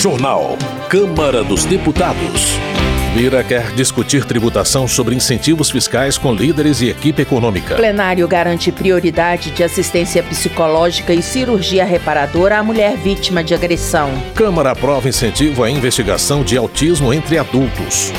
Jornal. Câmara dos Deputados. Lira quer discutir tributação sobre incentivos fiscais com líderes e equipe econômica. Plenário garante prioridade de assistência psicológica e cirurgia reparadora à mulher vítima de agressão. Câmara aprova incentivo à investigação de autismo entre adultos.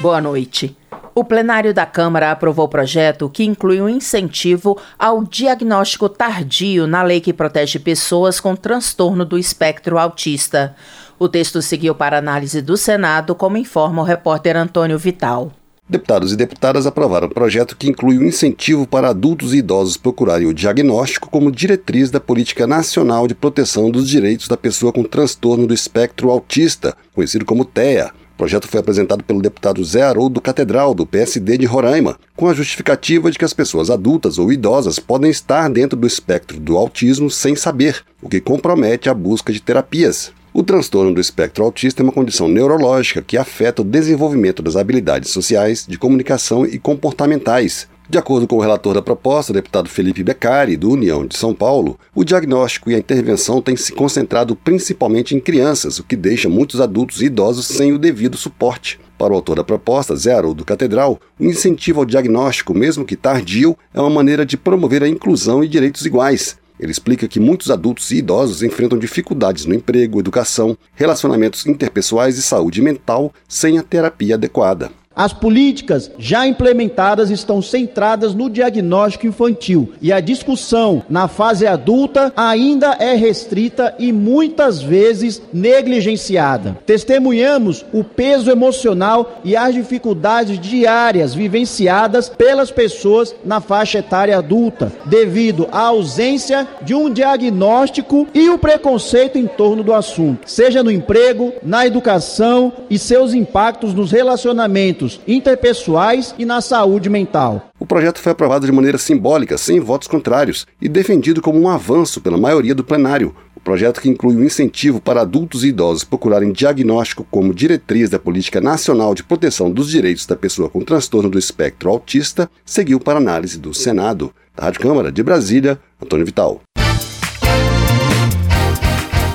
Boa noite. O plenário da Câmara aprovou o projeto que inclui um incentivo ao diagnóstico tardio na lei que protege pessoas com transtorno do espectro autista. O texto seguiu para análise do Senado, como informa o repórter Antônio Vital. Deputados e deputadas aprovaram o projeto que inclui um incentivo para adultos e idosos procurarem o diagnóstico como diretriz da Política Nacional de Proteção dos Direitos da Pessoa com Transtorno do Espectro Autista, conhecido como TEA. O projeto foi apresentado pelo deputado Zé Haroldo Catedral, do PSD de Roraima, com a justificativa de que as pessoas adultas ou idosas podem estar dentro do espectro do autismo sem saber, o que compromete a busca de terapias. O transtorno do espectro autista é uma condição neurológica que afeta o desenvolvimento das habilidades sociais, de comunicação e comportamentais, de acordo com o relator da proposta, deputado Felipe Beccari, do União de São Paulo, o diagnóstico e a intervenção têm se concentrado principalmente em crianças, o que deixa muitos adultos e idosos sem o devido suporte. Para o autor da proposta, Zé Haroldo Catedral, o incentivo ao diagnóstico, mesmo que tardio, é uma maneira de promover a inclusão e direitos iguais. Ele explica que muitos adultos e idosos enfrentam dificuldades no emprego, educação, relacionamentos interpessoais e saúde mental sem a terapia adequada. As políticas já implementadas estão centradas no diagnóstico infantil e a discussão na fase adulta ainda é restrita e muitas vezes negligenciada. Testemunhamos o peso emocional e as dificuldades diárias vivenciadas pelas pessoas na faixa etária adulta, devido à ausência de um diagnóstico e o preconceito em torno do assunto, seja no emprego, na educação e seus impactos nos relacionamentos interpessoais e na saúde mental. O projeto foi aprovado de maneira simbólica, sem votos contrários, e defendido como um avanço pela maioria do plenário. O projeto, que inclui um incentivo para adultos e idosos procurarem diagnóstico como diretriz da Política Nacional de Proteção dos Direitos da Pessoa com Transtorno do Espectro Autista, seguiu para análise do Senado. Da Rádio Câmara de Brasília, Antônio Vital.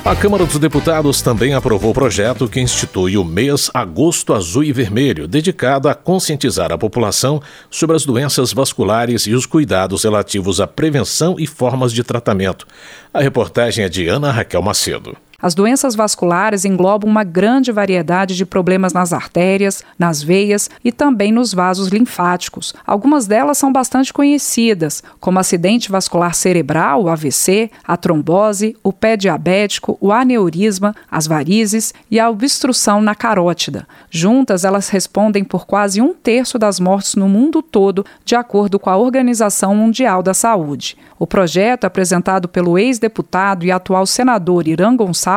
A Câmara dos Deputados também aprovou o projeto que institui o mês Agosto Azul e Vermelho, dedicado a conscientizar a população sobre as doenças vasculares e os cuidados relativos à prevenção e formas de tratamento. A reportagem é de Ana Raquel Macedo. As doenças vasculares englobam uma grande variedade de problemas nas artérias, nas veias e também nos vasos linfáticos. Algumas delas são bastante conhecidas, como acidente vascular cerebral, o AVC, a trombose, o pé diabético, o aneurisma, as varizes e a obstrução na carótida. Juntas, elas respondem por quase um terço das mortes no mundo todo, de acordo com a Organização Mundial da Saúde. O projeto, apresentado pelo ex-deputado e atual senador Irã Gonçalves,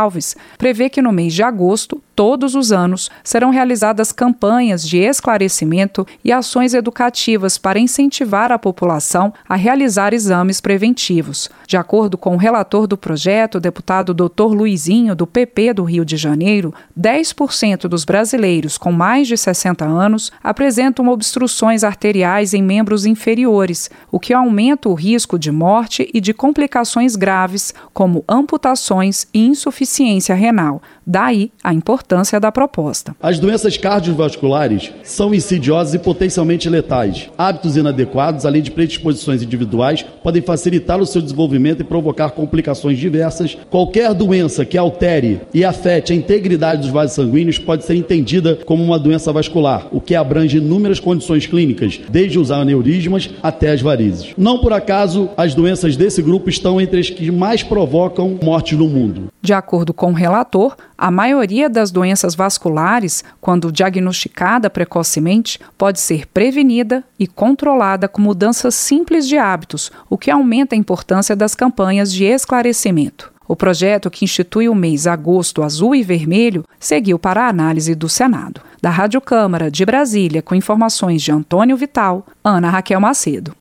prevê que no mês de agosto todos os anos serão realizadas campanhas de esclarecimento e ações educativas para incentivar a população a realizar exames preventivos. De acordo com o relator do projeto, deputado Dr. Luizinho, do PP do Rio de Janeiro, 10% dos brasileiros com mais de 60 anos apresentam obstruções arteriais em membros inferiores, o que aumenta o risco de morte e de complicações graves, como amputações e insuficiência renal. Daí a importância da proposta. As doenças cardiovasculares são insidiosas e potencialmente letais. Hábitos inadequados, além de predisposições individuais, podem facilitar o seu desenvolvimento e provocar complicações diversas. Qualquer doença que altere e afete a integridade dos vasos sanguíneos pode ser entendida como uma doença vascular, o que abrange inúmeras condições clínicas, desde os aneurismas até as varizes. Não por acaso, as doenças desse grupo estão entre as que mais provocam mortes no mundo. De acordo com o relator, a maioria das doenças vasculares, quando diagnosticada precocemente, pode ser prevenida e controlada com mudanças simples de hábitos, o que aumenta a importância das campanhas de esclarecimento. O projeto que institui o mês Agosto Azul e Vermelho seguiu para a análise do Senado. Da Rádio Câmara de Brasília, com informações de Antônio Vital, Ana Raquel Macedo.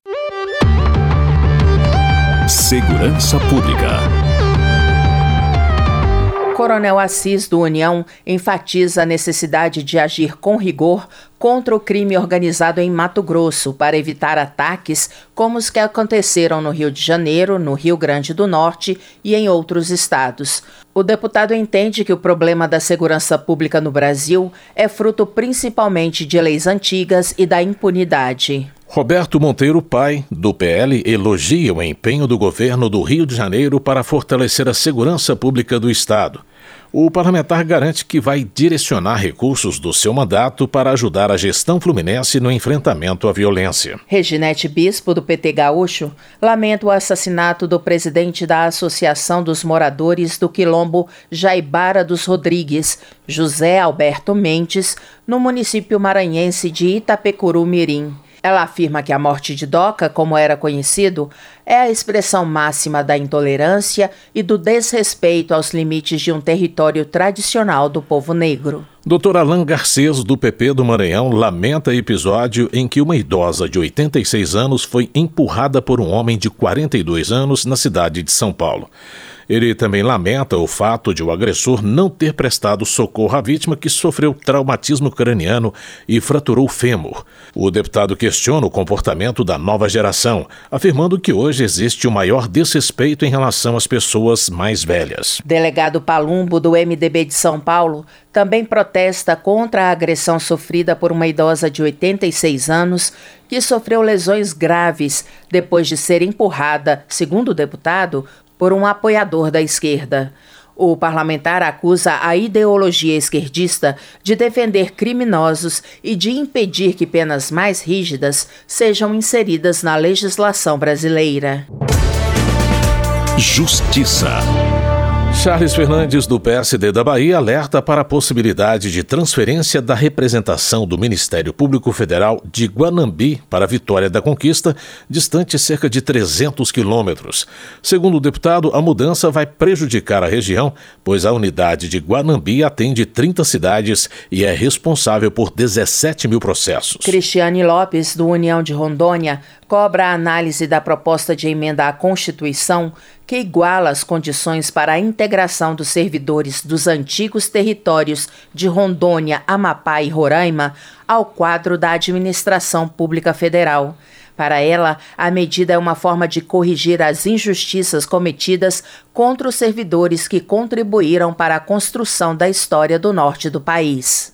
Segurança Pública. Coronel Assis do União enfatiza a necessidade de agir com rigor contra o crime organizado em Mato Grosso para evitar ataques como os que aconteceram no Rio de Janeiro, no Rio Grande do Norte e em outros estados. O deputado entende que o problema da segurança pública no Brasil é fruto principalmente de leis antigas e da impunidade. Roberto Monteiro Pai, do PL, elogia o empenho do governo do Rio de Janeiro para fortalecer a segurança pública do Estado. O parlamentar garante que vai direcionar recursos do seu mandato para ajudar a gestão fluminense no enfrentamento à violência. Reginete Bispo, do PT Gaúcho, lamenta o assassinato do presidente da Associação dos Moradores do Quilombo Jaibara dos Rodrigues, José Alberto Mendes, no município maranhense de Itapecuru Mirim. Ela afirma que a morte de Doca, como era conhecido, é a expressão máxima da intolerância e do desrespeito aos limites de um território tradicional do povo negro. Dr. Alain Garcês, do PP do Maranhão, lamenta episódio em que uma idosa de 86 anos foi empurrada por um homem de 42 anos na cidade de São Paulo. Ele também lamenta o fato de o agressor não ter prestado socorro à vítima que sofreu traumatismo craniano e fraturou o fêmur. O deputado questiona o comportamento da nova geração, afirmando que hoje existe o maior desrespeito em relação às pessoas mais velhas. Delegado Palumbo, do MDB de São Paulo, também protesta contra a agressão sofrida por uma idosa de 86 anos que sofreu lesões graves depois de ser empurrada, segundo o deputado, por um apoiador da esquerda. O parlamentar acusa a ideologia esquerdista de defender criminosos e de impedir que penas mais rígidas sejam inseridas na legislação brasileira. Justiça. Charles Fernandes, do PSD da Bahia, alerta para a possibilidade de transferência da representação do Ministério Público Federal de Guanambi para Vitória da Conquista, distante cerca de 300 quilômetros. Segundo o deputado, a mudança vai prejudicar a região, pois a unidade de Guanambi atende 30 cidades e é responsável por 17 mil processos. Cristiane Lopes, do União de Rondônia, cobra a análise da proposta de emenda à Constituição que iguala as condições para a integração dos servidores dos antigos territórios de Rondônia, Amapá e Roraima ao quadro da administração pública federal. Para ela, a medida é uma forma de corrigir as injustiças cometidas contra os servidores que contribuíram para a construção da história do norte do país.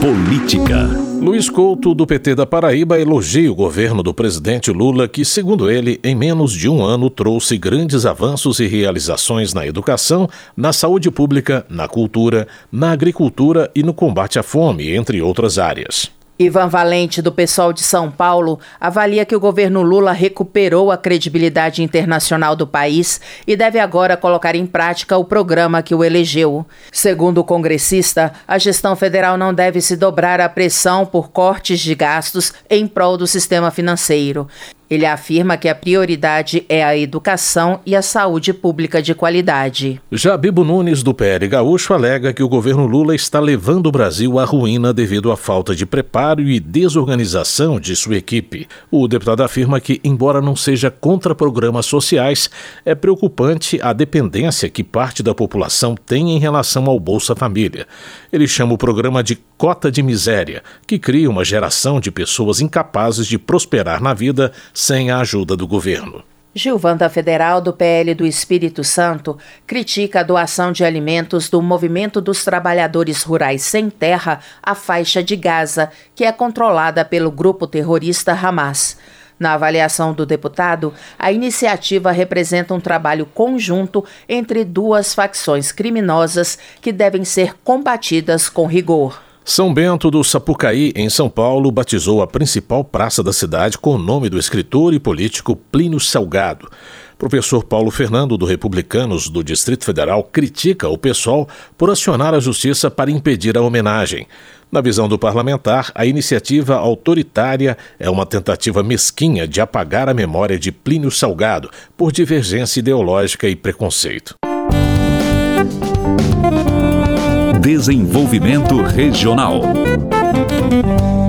Política. Luiz Couto, do PT da Paraíba, elogia o governo do presidente Lula, que, segundo ele, em menos de um ano trouxe grandes avanços e realizações na educação, na saúde pública, na cultura, na agricultura e no combate à fome, entre outras áreas. Ivan Valente, do pessoal de São Paulo, avalia que o governo Lula recuperou a credibilidade internacional do país e deve agora colocar em prática o programa que o elegeu. Segundo o congressista, a gestão federal não deve se dobrar à pressão por cortes de gastos em prol do sistema financeiro. Ele afirma que a prioridade é a educação e a saúde pública de qualidade. Já Bibo Nunes, do PL Gaúcho, alega que o governo Lula está levando o Brasil à ruína devido à falta de preparo e desorganização de sua equipe. O deputado afirma que, embora não seja contra programas sociais, é preocupante a dependência que parte da população tem em relação ao Bolsa Família. Ele chama o programa de cota de miséria, que cria uma geração de pessoas incapazes de prosperar na vida sem a ajuda do governo. Gilvanda Federal, do PL do Espírito Santo, critica a doação de alimentos do Movimento dos Trabalhadores Rurais Sem Terra à faixa de Gaza, que é controlada pelo grupo terrorista Hamas. Na avaliação do deputado, a iniciativa representa um trabalho conjunto entre duas facções criminosas que devem ser combatidas com rigor. São Bento do Sapucaí, em São Paulo, batizou a principal praça da cidade com o nome do escritor e político Plínio Salgado. Professor Paulo Fernando, do Republicanos do Distrito Federal, critica o pessoal por acionar a justiça para impedir a homenagem. Na visão do parlamentar, a iniciativa autoritária é uma tentativa mesquinha de apagar a memória de Plínio Salgado por divergência ideológica e preconceito. Desenvolvimento Regional.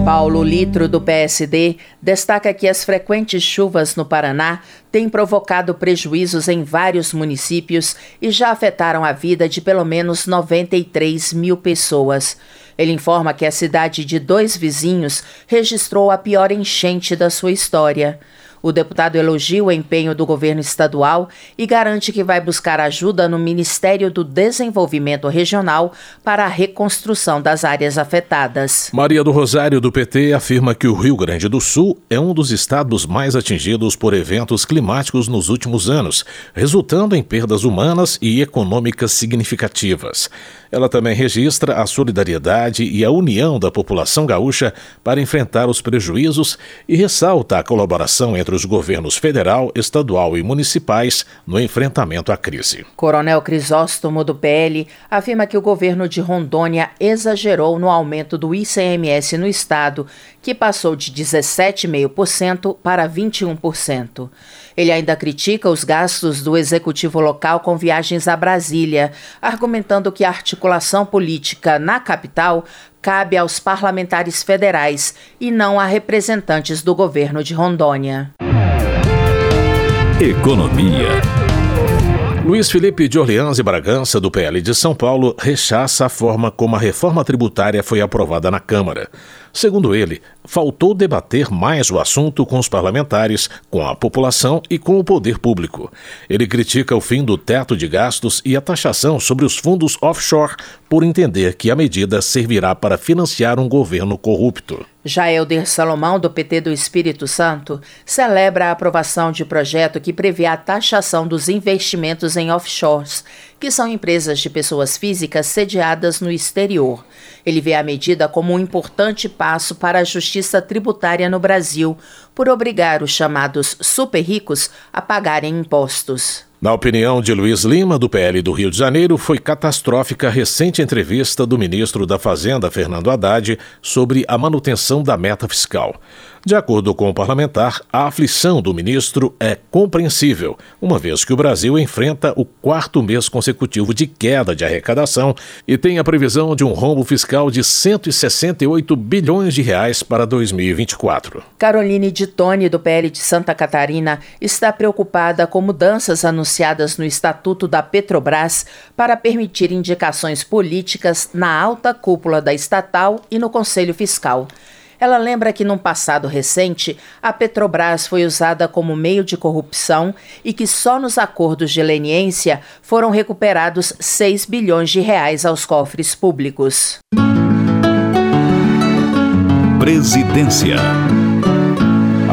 Paulo Litro, do PSD, destaca que as frequentes chuvas no Paraná têm provocado prejuízos em vários municípios e já afetaram a vida de pelo menos 93 mil pessoas. Ele informa que a cidade de dois vizinhos registrou a pior enchente da sua história. O deputado elogia o empenho do governo estadual e garante que vai buscar ajuda no Ministério do Desenvolvimento Regional para a reconstrução das áreas afetadas. Maria do Rosário, do PT, afirma que o Rio Grande do Sul é um dos estados mais atingidos por eventos climáticos nos últimos anos, resultando em perdas humanas e econômicas significativas. Ela também registra a solidariedade e a união da população gaúcha para enfrentar os prejuízos e ressalta a colaboração entre os governos federal, estadual e municipais no enfrentamento à crise. Coronel Crisóstomo, do PL, afirma que o governo de Rondônia exagerou no aumento do ICMS no estado, que passou de 17,5% para 21%. Ele ainda critica os gastos do executivo local com viagens a Brasília, argumentando que a articulação política na capital cabe aos parlamentares federais e não a representantes do governo de Rondônia. Economia. Luiz Felipe de Orleans e Bragança, do PL de São Paulo, rechaça a forma como a reforma tributária foi aprovada na Câmara. Segundo ele, faltou debater mais o assunto com os parlamentares, com a população e com o poder público. Ele critica o fim do teto de gastos e a taxação sobre os fundos offshore por entender que a medida servirá para financiar um governo corrupto. Já Helder Salomão, do PT do Espírito Santo, celebra a aprovação de projeto que prevê a taxação dos investimentos em offshores, que são empresas de pessoas físicas sediadas no exterior. Ele vê a medida como um importante passo para a justiça tributária no Brasil, por obrigar os chamados super ricos a pagarem impostos. Na opinião de Luiz Lima, do PL do Rio de Janeiro, foi catastrófica a recente entrevista do ministro da Fazenda, Fernando Haddad, sobre a manutenção da meta fiscal. De acordo com o parlamentar, a aflição do ministro é compreensível, uma vez que o Brasil enfrenta o quarto mês consecutivo de queda de arrecadação e tem a previsão de um rombo fiscal de 168 bilhões de reais para 2024. Caroline de Tone, do PL de Santa Catarina, está preocupada com mudanças anunciadas no Estatuto da Petrobras para permitir indicações políticas na alta cúpula da estatal e no Conselho Fiscal. Ela lembra que num passado recente, a Petrobras foi usada como meio de corrupção e que só nos acordos de leniência foram recuperados 6 bilhões de reais aos cofres públicos. Presidência.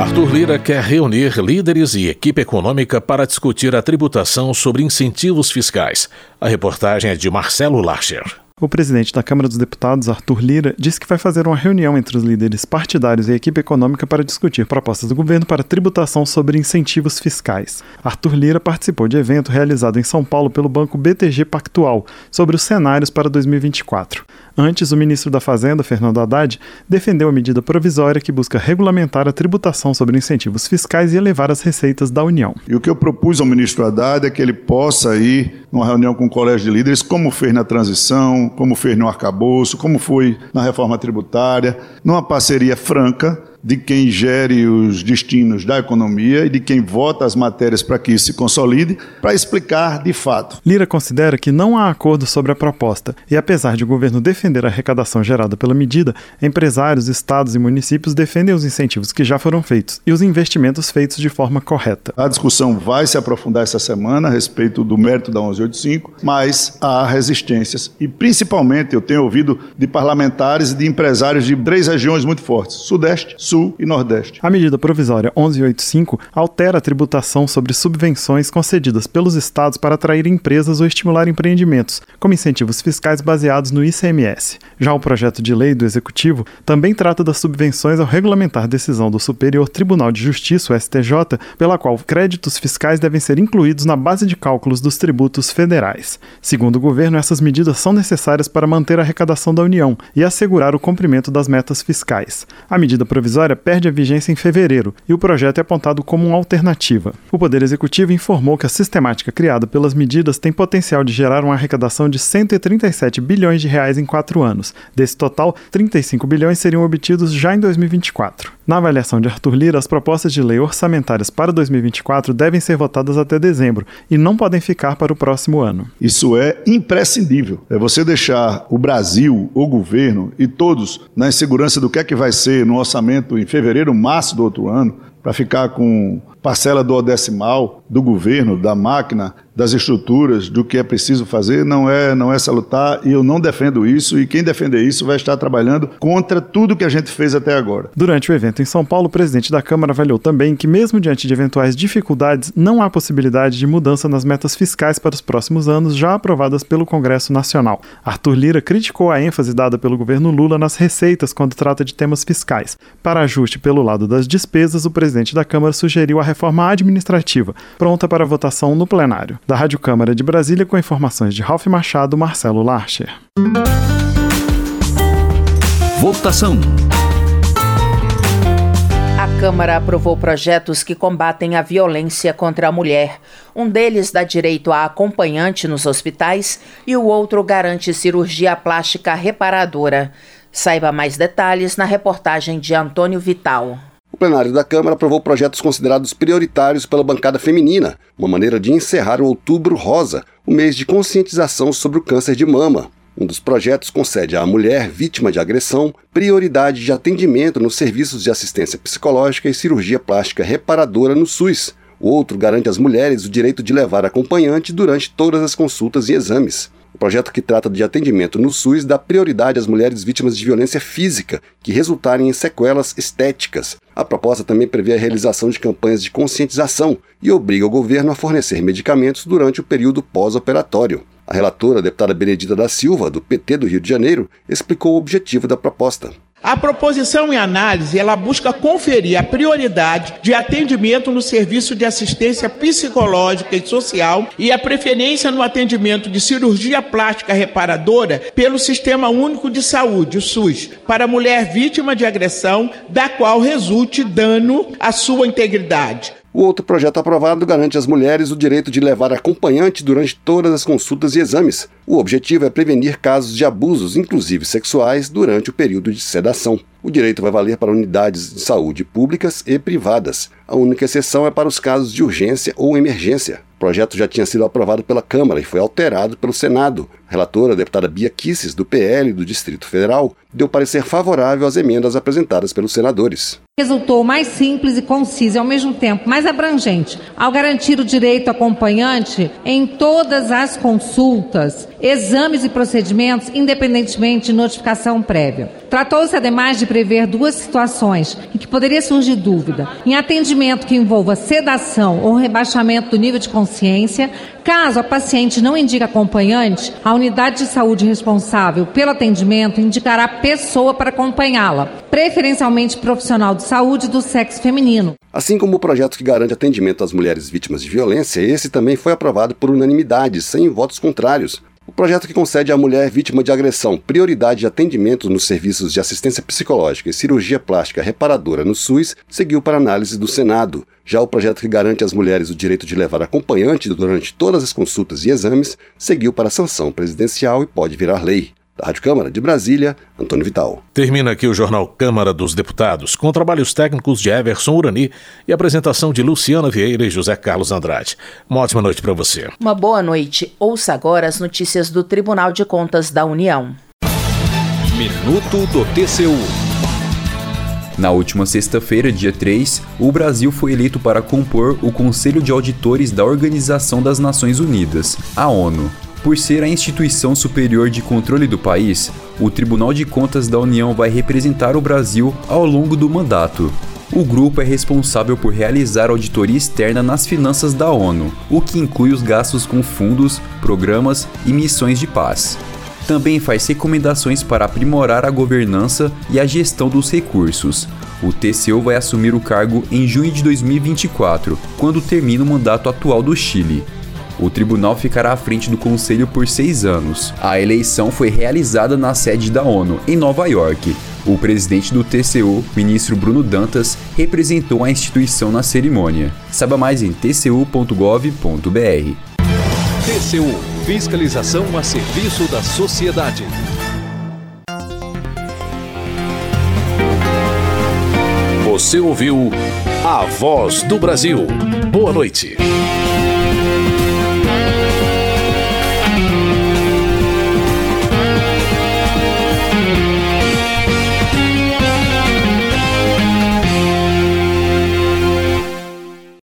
Arthur Lira quer reunir líderes e equipe econômica para discutir a tributação sobre incentivos fiscais. A reportagem é de Marcelo Larcher. O presidente da Câmara dos Deputados, Arthur Lira, disse que vai fazer uma reunião entre os líderes partidários e a equipe econômica para discutir propostas do governo para tributação sobre incentivos fiscais. Arthur Lira participou de evento realizado em São Paulo pelo banco BTG Pactual sobre os cenários para 2024. Antes, o ministro da Fazenda, Fernando Haddad, defendeu a medida provisória que busca regulamentar a tributação sobre incentivos fiscais e elevar as receitas da União. E o que eu propus ao ministro Haddad é que ele possa ir numa reunião com o colégio de líderes, como fez na transição, como fez no arcabouço, como foi na reforma tributária, numa parceria franca de quem gere os destinos da economia e de quem vota as matérias para que isso se consolide, para explicar de fato. Lira considera que não há acordo sobre a proposta e, apesar de o governo defender a arrecadação gerada pela medida, empresários, estados e municípios defendem os incentivos que já foram feitos e os investimentos feitos de forma correta. A discussão vai se aprofundar essa semana a respeito do mérito da 1185, mas há resistências e, principalmente, eu tenho ouvido de parlamentares e de empresários de três regiões muito fortes: Sudeste, Sul e Nordeste. A medida provisória 1185 altera a tributação sobre subvenções concedidas pelos estados para atrair empresas ou estimular empreendimentos, como incentivos fiscais baseados no ICMS. Já o projeto de lei do Executivo também trata das subvenções ao regulamentar decisão do Superior Tribunal de Justiça, o STJ, pela qual créditos fiscais devem ser incluídos na base de cálculos dos tributos federais. Segundo o governo, essas medidas são necessárias para manter a arrecadação da União e assegurar o cumprimento das metas fiscais. A medida provisória provisória perde a vigência em fevereiro e o projeto é apontado como uma alternativa. O Poder Executivo informou que a sistemática criada pelas medidas tem potencial de gerar uma arrecadação de 137 bilhões de reais em quatro anos. Desse total, 35 bilhões seriam obtidos já em 2024. Na avaliação de Arthur Lira, as propostas de lei orçamentárias para 2024 devem ser votadas até dezembro e não podem ficar para o próximo ano. Isso é imprescindível. É você deixar o Brasil, o governo e todos na insegurança do que é que vai ser no orçamento em fevereiro, março do outro ano, para ficar com parcela do decimal do governo, da máquina, das estruturas, do que é preciso fazer, não é, não é salutar e eu não defendo isso e quem defender isso vai estar trabalhando contra tudo que a gente fez até agora. Durante o evento em São Paulo, o presidente da Câmara avaliou também que mesmo diante de eventuais dificuldades, não há possibilidade de mudança nas metas fiscais para os próximos anos já aprovadas pelo Congresso Nacional. Arthur Lira criticou a ênfase dada pelo governo Lula nas receitas quando trata de temas fiscais. Para ajuste pelo lado das despesas, o presidente da Câmara sugeriu a reforma administrativa, pronta para votação no plenário. Da Rádio Câmara de Brasília, com informações de Ralph Machado, Marcelo Larcher. Votação. A Câmara aprovou projetos que combatem a violência contra a mulher. Um deles dá direito a acompanhante nos hospitais e o outro garante cirurgia plástica reparadora. Saiba mais detalhes na reportagem de Antônio Vital plenário da Câmara aprovou projetos considerados prioritários pela bancada feminina, uma maneira de encerrar o Outubro Rosa, o mês de conscientização sobre o câncer de mama. Um dos projetos concede à mulher vítima de agressão prioridade de atendimento nos serviços de assistência psicológica e cirurgia plástica reparadora no SUS. O outro garante às mulheres o direito de levar acompanhante durante todas as consultas e exames. Projeto que trata de atendimento no SUS dá prioridade às mulheres vítimas de violência física que resultarem em sequelas estéticas. A proposta também prevê a realização de campanhas de conscientização e obriga o governo a fornecer medicamentos durante o período pós-operatório. A relatora, a deputada Benedita da Silva, do PT do Rio de Janeiro, explicou o objetivo da proposta. A proposição em análise, ela busca conferir a prioridade de atendimento no serviço de assistência psicológica e social e a preferência no atendimento de cirurgia plástica reparadora pelo Sistema Único de Saúde, o SUS, para mulher vítima de agressão da qual resulte dano à sua integridade. O outro projeto aprovado garante às mulheres o direito de levar acompanhante durante todas as consultas e exames. O objetivo é prevenir casos de abusos, inclusive sexuais, durante o período de sedação. O direito vai valer para unidades de saúde públicas e privadas. A única exceção é para os casos de urgência ou emergência. O projeto já tinha sido aprovado pela Câmara e foi alterado pelo Senado. Relatora, a deputada Bia Kisses, do PL do Distrito Federal, deu parecer favorável às emendas apresentadas pelos senadores. Resultou mais simples e conciso e, ao mesmo tempo, mais abrangente, ao garantir o direito acompanhante em todas as consultas, exames e procedimentos, independentemente de notificação prévia. Tratou-se, ademais, de prever duas situações em que poderia surgir dúvida: em atendimento que envolva sedação ou rebaixamento do nível de consciência, caso a paciente não indique acompanhante, a unidade de saúde responsável pelo atendimento indicará pessoa para acompanhá-la, preferencialmente profissional de saúde do sexo feminino. Assim como o projeto que garante atendimento às mulheres vítimas de violência, esse também foi aprovado por unanimidade, sem votos contrários. O projeto que concede à mulher vítima de agressão prioridade de atendimento nos serviços de assistência psicológica e cirurgia plástica reparadora no SUS seguiu para análise do Senado. Já o projeto que garante às mulheres o direito de levar acompanhante durante todas as consultas e exames seguiu para sanção presidencial e pode virar lei. Da Rádio Câmara de Brasília, Antônio Vital. Termina aqui o Jornal Câmara dos Deputados, com trabalhos técnicos de Everson Urani e apresentação de Luciana Vieira e José Carlos Andrade. Uma ótima noite para você. Uma boa noite. Ouça agora as notícias do Tribunal de Contas da União. Minuto do TCU. Na última sexta-feira, dia 3, o Brasil foi eleito para compor o Conselho de Auditores da Organização das Nações Unidas, a ONU. Por ser a instituição superior de controle do país, o Tribunal de Contas da União vai representar o Brasil ao longo do mandato. O grupo é responsável por realizar auditoria externa nas finanças da ONU, o que inclui os gastos com fundos, programas e missões de paz. Também faz recomendações para aprimorar a governança e a gestão dos recursos. O TCU vai assumir o cargo em junho de 2024, quando termina o mandato atual do Chile. O tribunal ficará à frente do conselho por seis anos. A eleição foi realizada na sede da ONU, em Nova York. O presidente do TCU, ministro Bruno Dantas, representou a instituição na cerimônia. Saiba mais em tcu.gov.br. TCU Fiscalização a serviço da sociedade. Você ouviu a voz do Brasil. Boa noite.